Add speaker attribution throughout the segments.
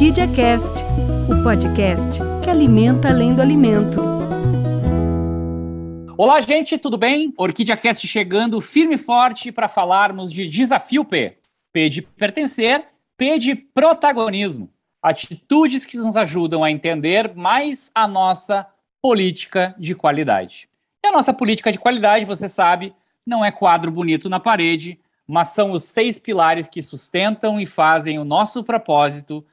Speaker 1: Orquídea Cast, o podcast que alimenta além do alimento.
Speaker 2: Olá, gente, tudo bem? Orquídea Cast chegando firme e forte para falarmos de desafio P. P de pertencer, P de protagonismo. Atitudes que nos ajudam a entender mais a nossa política de qualidade. E a nossa política de qualidade, você sabe, não é quadro bonito na parede, mas são os seis pilares que sustentam e fazem o nosso propósito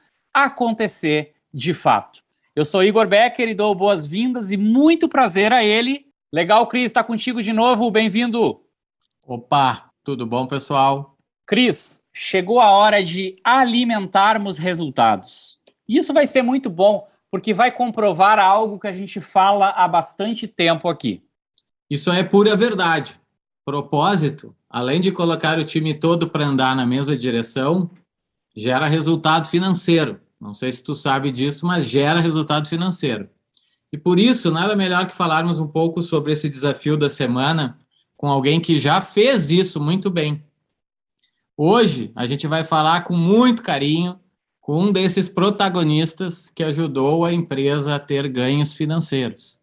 Speaker 2: acontecer de fato. Eu sou Igor Becker e dou boas-vindas e muito prazer a ele. Legal, Cris, está contigo de novo, bem-vindo.
Speaker 3: Opa, tudo bom, pessoal?
Speaker 2: Cris, chegou a hora de alimentarmos resultados. Isso vai ser muito bom, porque vai comprovar algo que a gente fala há bastante tempo aqui.
Speaker 3: Isso é pura verdade. Propósito além de colocar o time todo para andar na mesma direção, gera resultado financeiro. Não sei se tu sabe disso, mas gera resultado financeiro. E por isso, nada melhor que falarmos um pouco sobre esse desafio da semana com alguém que já fez isso muito bem. Hoje, a gente vai falar com muito carinho com um desses protagonistas que ajudou a empresa a ter ganhos financeiros.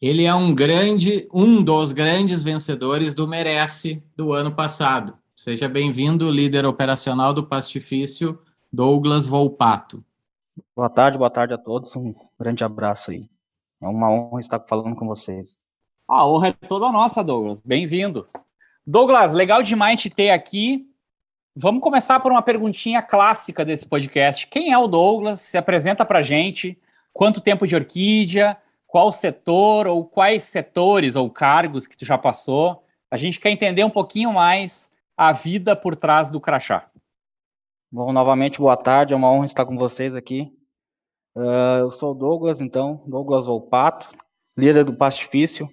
Speaker 3: Ele é um grande, um dos grandes vencedores do Merece do ano passado. Seja bem-vindo, líder operacional do Pastifício, Douglas Volpato.
Speaker 4: Boa tarde, boa tarde a todos. Um grande abraço aí. É uma honra estar falando com vocês.
Speaker 2: A honra é toda nossa, Douglas. Bem-vindo. Douglas, legal demais te ter aqui. Vamos começar por uma perguntinha clássica desse podcast. Quem é o Douglas? Se apresenta para gente. Quanto tempo de orquídea? qual setor ou quais setores ou cargos que tu já passou. A gente quer entender um pouquinho mais a vida por trás do crachá.
Speaker 4: Bom, novamente, boa tarde, é uma honra estar com vocês aqui. Uh, eu sou Douglas, então, Douglas Volpato, líder do Pastifício.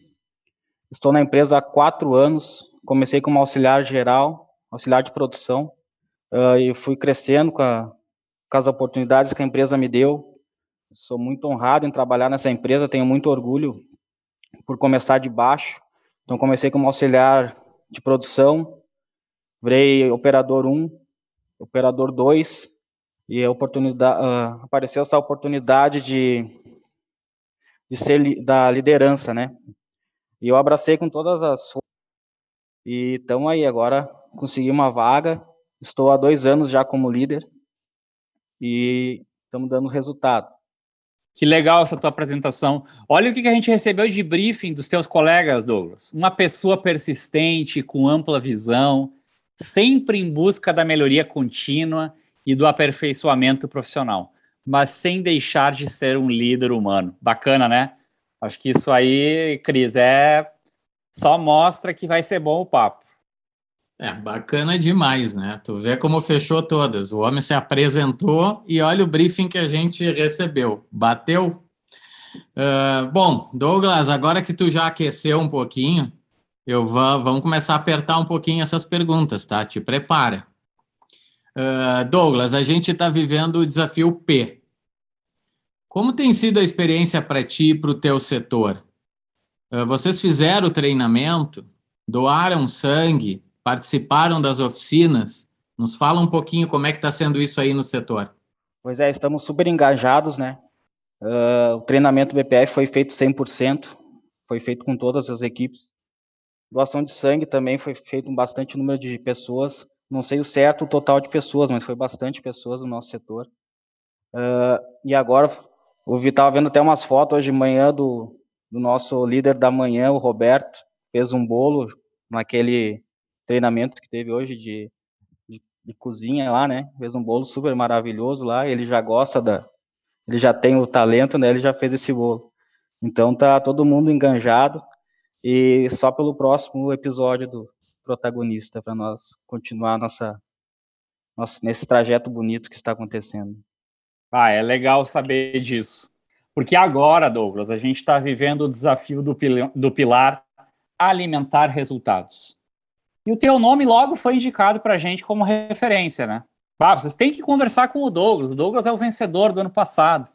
Speaker 4: Estou na empresa há quatro anos, comecei como auxiliar geral, auxiliar de produção, uh, e fui crescendo com, a, com as oportunidades que a empresa me deu, Sou muito honrado em trabalhar nessa empresa, tenho muito orgulho por começar de baixo. Então, comecei como auxiliar de produção, virei operador 1, operador 2, e a oportunidade, uh, apareceu essa oportunidade de, de ser li, da liderança, né? E eu abracei com todas as e estamos aí agora consegui uma vaga. Estou há dois anos já como líder e estamos dando resultado.
Speaker 2: Que legal essa tua apresentação. Olha o que a gente recebeu de briefing dos teus colegas, Douglas. Uma pessoa persistente, com ampla visão, sempre em busca da melhoria contínua e do aperfeiçoamento profissional, mas sem deixar de ser um líder humano. Bacana, né? Acho que isso aí, Cris, é só mostra que vai ser bom o papo.
Speaker 3: É, bacana demais, né? Tu vê como fechou todas. O homem se apresentou e olha o briefing que a gente recebeu. Bateu? Uh, bom, Douglas, agora que tu já aqueceu um pouquinho, eu vou, vamos começar a apertar um pouquinho essas perguntas, tá? Te prepara. Uh, Douglas, a gente está vivendo o desafio P. Como tem sido a experiência para ti e para o teu setor? Uh, vocês fizeram o treinamento, doaram sangue, participaram das oficinas. Nos fala um pouquinho como é que está sendo isso aí no setor.
Speaker 4: Pois é, estamos super engajados, né? Uh, o treinamento BPF foi feito 100%, foi feito com todas as equipes. Doação de sangue também foi feito com bastante número de pessoas. Não sei o certo o total de pessoas, mas foi bastante pessoas no nosso setor. Uh, e agora, eu estava vendo até umas fotos hoje de manhã do, do nosso líder da manhã, o Roberto, fez um bolo naquele treinamento que teve hoje de, de, de, cozinha lá, né? Fez um bolo super maravilhoso lá. Ele já gosta da. Ele já tem o talento, né? Ele já fez esse bolo. Então tá todo mundo enganjado e só pelo próximo episódio do protagonista para nós continuar nossa, nossa nesse trajeto bonito que está acontecendo.
Speaker 2: Ah, é legal saber disso. Porque agora, Douglas, a gente está vivendo o desafio do, do pilar alimentar resultados. E o teu nome logo foi indicado para a gente como referência, né? Ah, vocês têm que conversar com o Douglas. O Douglas é o vencedor do ano passado.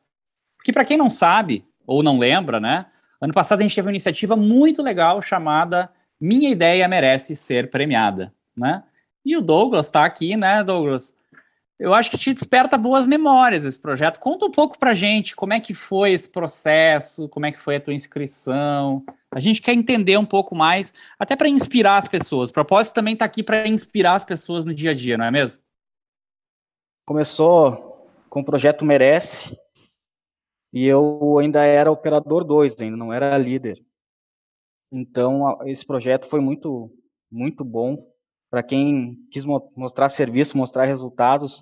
Speaker 2: Porque para quem não sabe ou não lembra, né? Ano passado a gente teve uma iniciativa muito legal chamada Minha Ideia Merece Ser Premiada, né? E o Douglas está aqui, né, Douglas? eu acho que te desperta boas memórias esse projeto. Conta um pouco pra gente como é que foi esse processo, como é que foi a tua inscrição. A gente quer entender um pouco mais, até para inspirar as pessoas. O propósito também está aqui para inspirar as pessoas no dia a dia, não é mesmo?
Speaker 4: Começou com o projeto Merece, e eu ainda era operador 2, ainda não era líder. Então, esse projeto foi muito, muito bom para quem quis mostrar serviço, mostrar resultados.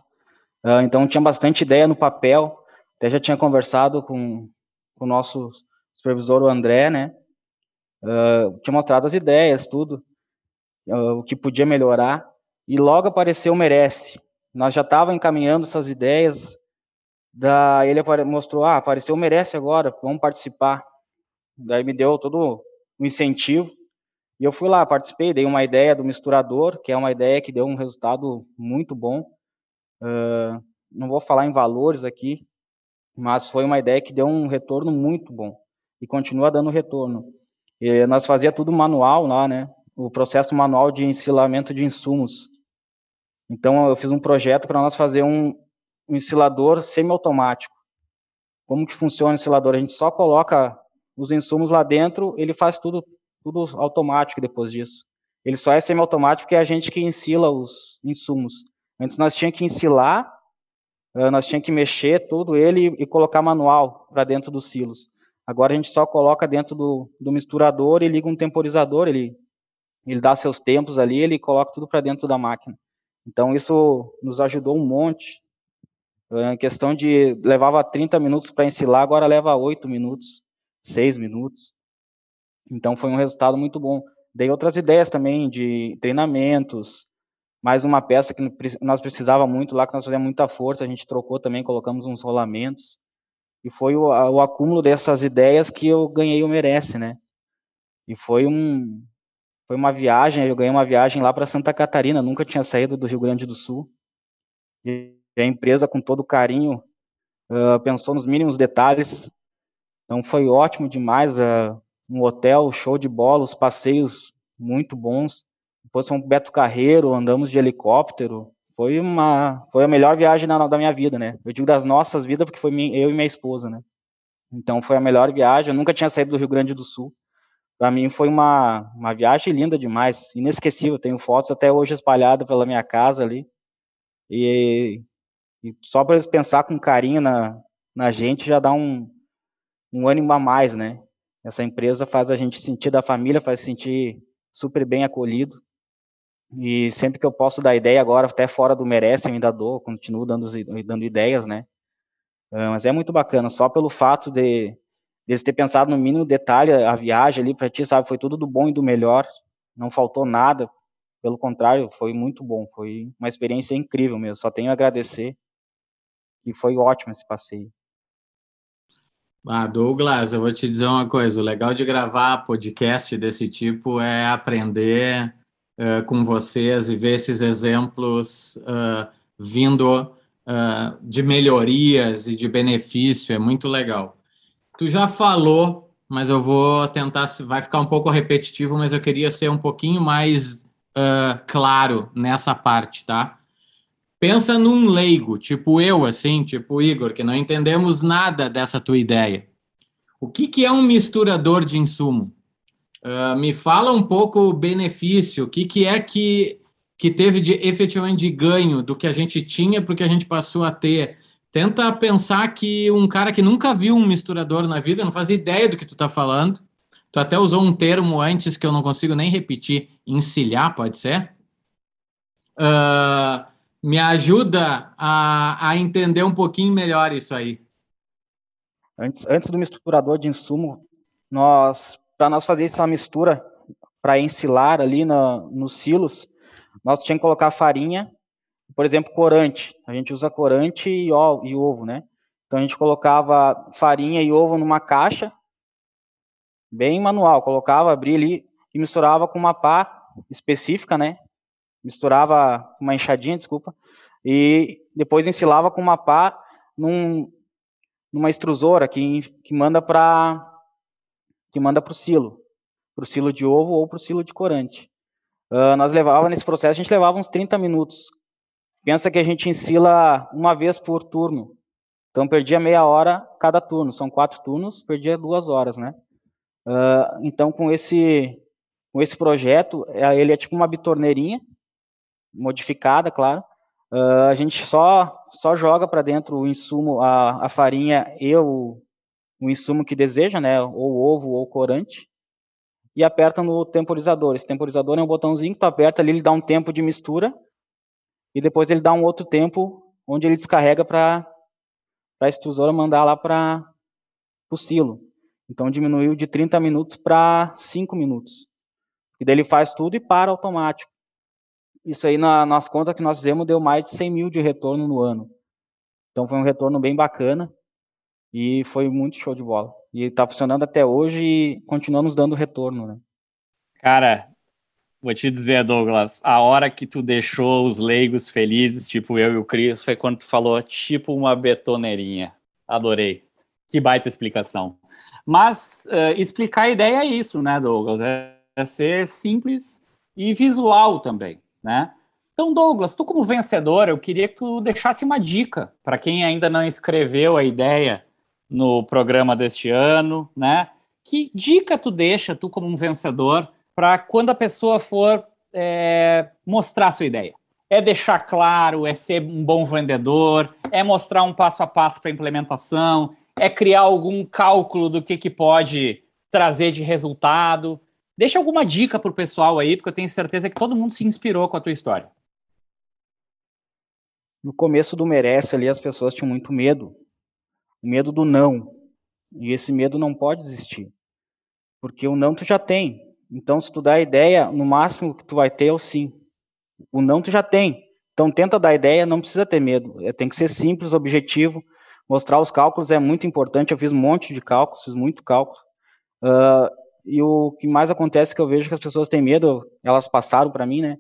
Speaker 4: Uh, então tinha bastante ideia no papel. Até já tinha conversado com, com o nosso supervisor, o André, né? Uh, tinha mostrado as ideias, tudo, uh, o que podia melhorar. E logo apareceu o Merece. Nós já estávamos encaminhando essas ideias. Daí ele mostrou, ah, apareceu Merece agora, vamos participar. Daí me deu todo o incentivo. E eu fui lá, participei, dei uma ideia do misturador, que é uma ideia que deu um resultado muito bom. Uh, não vou falar em valores aqui, mas foi uma ideia que deu um retorno muito bom e continua dando retorno. E nós fazia tudo manual lá, né? O processo manual de ensilamento de insumos. Então eu fiz um projeto para nós fazer um, um ensilador semiautomático. Como que funciona o ensilador? A gente só coloca os insumos lá dentro, ele faz tudo tudo automático depois disso. Ele só é semiautomático porque é a gente que ensila os insumos. Antes nós tínhamos que ensilar, eh, nós tínhamos que mexer tudo ele e colocar manual para dentro dos silos. Agora a gente só coloca dentro do, do misturador e liga um temporizador, ele, ele dá seus tempos ali, ele coloca tudo para dentro da máquina. Então isso nos ajudou um monte. Em questão de levava 30 minutos para ensilar, agora leva 8 minutos, 6 minutos. Então foi um resultado muito bom. Dei outras ideias também de treinamentos, mais uma peça que nós precisava muito lá, que nós fazíamos muita força, a gente trocou também, colocamos uns rolamentos. E foi o, o acúmulo dessas ideias que eu ganhei o Merece, né? E foi um foi uma viagem, eu ganhei uma viagem lá para Santa Catarina, nunca tinha saído do Rio Grande do Sul. E a empresa, com todo carinho, uh, pensou nos mínimos detalhes. Então foi ótimo demais. Uh, um hotel, show de bola, os passeios muito bons. Depois fomos Beto Carreiro, andamos de helicóptero. Foi uma, foi a melhor viagem da, da minha vida, né? Eu digo das nossas vidas porque foi minha, eu e minha esposa, né? Então foi a melhor viagem. Eu nunca tinha saído do Rio Grande do Sul. Para mim foi uma, uma viagem linda demais, inesquecível. Tenho fotos até hoje espalhadas pela minha casa ali. E, e só para eles pensar com carinho na, na gente já dá um, um ânimo a mais, né? Essa empresa faz a gente sentir da família, faz sentir super bem acolhido. E sempre que eu posso dar ideia agora, até fora do merece, eu ainda dou, continuo dando, dando ideias, né? Ah, mas é muito bacana, só pelo fato de eles ter pensado no mínimo detalhe a viagem ali para ti, sabe? Foi tudo do bom e do melhor, não faltou nada. Pelo contrário, foi muito bom, foi uma experiência incrível mesmo. Só tenho a agradecer e foi ótimo esse passeio.
Speaker 3: Ah, Douglas, eu vou te dizer uma coisa: o legal de gravar podcast desse tipo é aprender uh, com vocês e ver esses exemplos uh, vindo uh, de melhorias e de benefício, é muito legal. Tu já falou, mas eu vou tentar, vai ficar um pouco repetitivo, mas eu queria ser um pouquinho mais claro nessa parte, tá? Pensa num leigo, tipo eu, assim, tipo Igor, que não entendemos nada dessa tua ideia. O que, que é um misturador de insumo? Uh, me fala um pouco o benefício, o que, que é que, que teve de efetivamente de ganho do que a gente tinha para o que a gente passou a ter. Tenta pensar que um cara que nunca viu um misturador na vida, não faz ideia do que tu está falando. Tu até usou um termo antes que eu não consigo nem repetir, encilhar, pode ser? Uh, me ajuda a, a entender um pouquinho melhor isso aí.
Speaker 4: Antes, antes do misturador de insumo, nós para nós fazer essa mistura para ensilar ali na, nos silos, nós tínhamos que colocar farinha, por exemplo, corante. A gente usa corante e, ó, e ovo, né? Então a gente colocava farinha e ovo numa caixa, bem manual, colocava, abria ali e misturava com uma pá específica, né? Misturava uma enxadinha, desculpa, e depois ensilava com uma pá num, numa extrusora que, que manda para que manda para o silo, para o silo de ovo ou para o silo de corante. Uh, nós levava nesse processo, a gente levava uns 30 minutos pensa que a gente ensila uma vez por turno. Então, perdia meia hora cada turno. São quatro turnos, perdia duas horas, né? Uh, então, com esse, com esse projeto, é, ele é tipo uma bitorneirinha, modificada, claro. Uh, a gente só, só joga para dentro o insumo, a, a farinha e o, o insumo que deseja, né? Ou ovo ou corante. E aperta no temporizador. Esse temporizador é um botãozinho que tu aperta ali, ele dá um tempo de mistura. E depois ele dá um outro tempo onde ele descarrega para a extrusora mandar lá para o silo. Então diminuiu de 30 minutos para 5 minutos. E daí ele faz tudo e para automático. Isso aí, na, nas contas que nós fizemos, deu mais de 100 mil de retorno no ano. Então foi um retorno bem bacana e foi muito show de bola. E está funcionando até hoje e continua nos dando retorno, né?
Speaker 2: Cara, vou te dizer, Douglas, a hora que tu deixou os leigos felizes, tipo eu e o Cris, foi quando tu falou tipo uma betoneirinha. Adorei. Que baita explicação. Mas uh, explicar a ideia é isso, né, Douglas? É, é ser simples e visual também, né? Então, Douglas, tu como vencedor, eu queria que tu deixasse uma dica para quem ainda não escreveu a ideia no programa deste ano, né? Que dica tu deixa, tu como um vencedor, para quando a pessoa for é, mostrar sua ideia? É deixar claro, é ser um bom vendedor, é mostrar um passo a passo para implementação, é criar algum cálculo do que, que pode trazer de resultado. Deixa alguma dica para o pessoal aí, porque eu tenho certeza que todo mundo se inspirou com a tua história.
Speaker 4: No começo do Merece ali, as pessoas tinham muito medo. O medo do não. E esse medo não pode existir. Porque o não tu já tem. Então, se tu dá a ideia, no máximo que tu vai ter é o sim. O não tu já tem. Então, tenta dar a ideia, não precisa ter medo. É, tem que ser simples, objetivo. Mostrar os cálculos é muito importante. Eu fiz um monte de cálculos, fiz muito cálculo. Uh, e o que mais acontece que eu vejo que as pessoas têm medo, elas passaram para mim, né?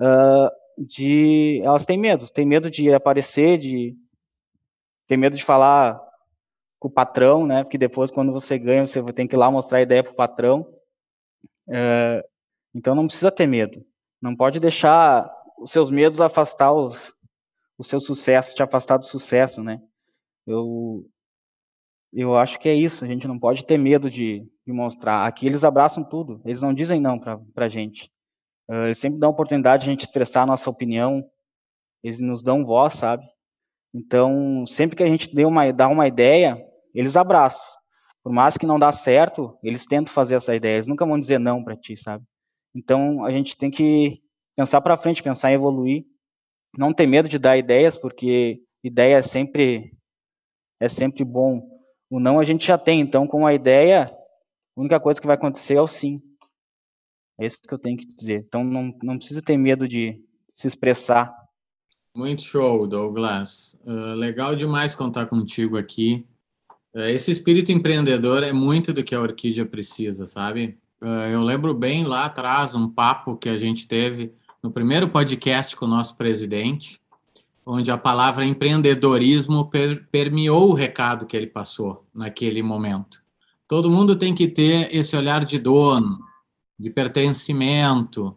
Speaker 4: Uh, de elas têm medo, têm medo de aparecer, de tem medo de falar com o patrão, né? Porque depois, quando você ganha, você tem que ir lá mostrar a ideia para o patrão. É, então, não precisa ter medo. Não pode deixar os seus medos afastar os, o seu sucesso, te afastar do sucesso, né? Eu, eu acho que é isso. A gente não pode ter medo de, de mostrar. Aqui eles abraçam tudo. Eles não dizem não para a gente. Uh, eles sempre dão oportunidade de a gente expressar a nossa opinião. Eles nos dão voz, sabe? Então, sempre que a gente dê uma, dá uma ideia, eles abraçam. Por mais que não dá certo, eles tentam fazer essa ideia. Eles nunca vão dizer não para ti, sabe? Então, a gente tem que pensar para frente, pensar em evoluir. Não ter medo de dar ideias, porque ideia é sempre é sempre bom. O não a gente já tem, então com a ideia, a única coisa que vai acontecer é o sim. É isso que eu tenho que dizer. Então não, não precisa ter medo de se expressar
Speaker 3: muito show, Douglas. Uh, legal demais contar contigo aqui. Uh, esse espírito empreendedor é muito do que a Orquídea precisa, sabe? Uh, eu lembro bem lá atrás um papo que a gente teve no primeiro podcast com o nosso presidente, onde a palavra empreendedorismo per permeou o recado que ele passou naquele momento. Todo mundo tem que ter esse olhar de dono, de pertencimento,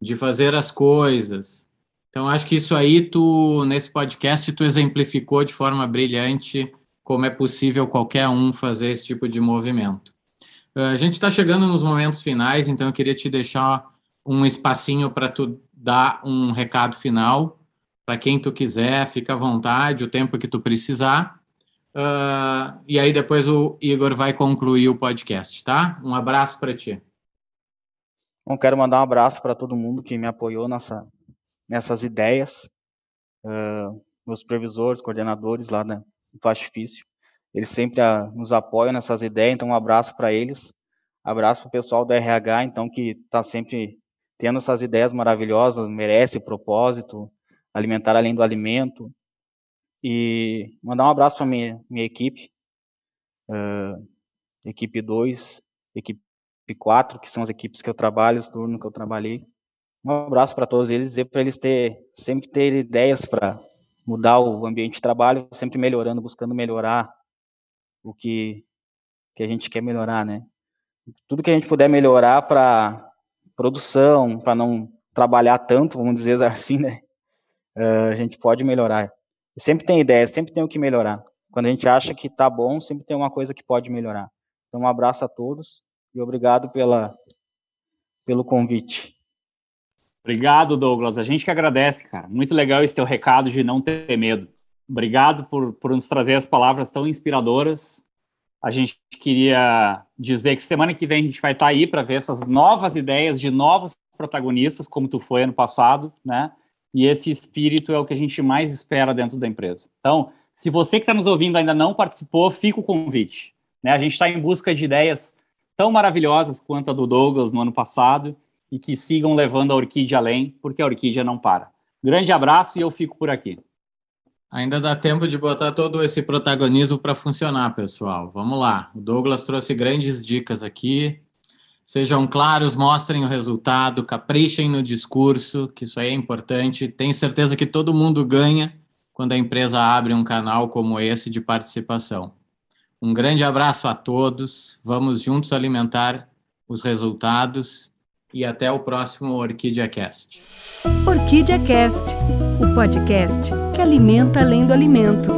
Speaker 3: de fazer as coisas então, acho que isso aí, tu, nesse podcast, tu exemplificou de forma brilhante como é possível qualquer um fazer esse tipo de movimento. Uh, a gente está chegando nos momentos finais, então eu queria te deixar um espacinho para tu dar um recado final para quem tu quiser, fica à vontade, o tempo que tu precisar. Uh, e aí depois o Igor vai concluir o podcast, tá? Um abraço para ti.
Speaker 4: Bom, quero mandar um abraço para todo mundo que me apoiou nessa, nessas ideias. Uh, meus previsores, coordenadores lá né, do Plastifício, eles sempre a, ah, nos apoiam nessas ideias, então um abraço para eles. Abraço para o pessoal do RH, então, que está sempre tendo essas ideias maravilhosas, merece propósito, alimentar além do alimento. E mandar um abraço para minha, minha equipe, uh, equipe 2, equipe 4, que são as equipes que eu trabalho, os turnos que eu trabalhei um abraço para todos eles, dizer para eles ter sempre ter ideias para mudar o ambiente de trabalho, sempre melhorando, buscando melhorar o que que a gente quer melhorar, né? Tudo que a gente puder melhorar para produção, para não trabalhar tanto, vamos dizer assim, né? Uh, a gente pode melhorar. Sempre tem ideia, sempre tem o que melhorar. Quando a gente acha que está bom, sempre tem uma coisa que pode melhorar. Então, um abraço a todos e obrigado pela, pelo convite.
Speaker 2: Obrigado, Douglas. A gente que agradece, cara. Muito legal esse teu recado de não ter medo. Obrigado por, por nos trazer as palavras tão inspiradoras. A gente queria dizer que semana que vem a gente vai estar aí para ver essas novas ideias de novos protagonistas, como tu foi ano passado, né? E esse espírito é o que a gente mais espera dentro da empresa. Então, se você que está nos ouvindo ainda não participou, fica o convite. Né? A gente está em busca de ideias tão maravilhosas quanto a do Douglas no ano passado e que sigam levando a Orquídea além, porque a Orquídea não para. Grande abraço e eu fico por aqui.
Speaker 3: Ainda dá tempo de botar todo esse protagonismo para funcionar, pessoal. Vamos lá. O Douglas trouxe grandes dicas aqui. Sejam claros, mostrem o resultado, caprichem no discurso, que isso aí é importante. Tenho certeza que todo mundo ganha quando a empresa abre um canal como esse de participação. Um grande abraço a todos. Vamos juntos alimentar os resultados e até o próximo Orquídea Cast.
Speaker 1: Orquídea Cast, o podcast que alimenta além do alimento.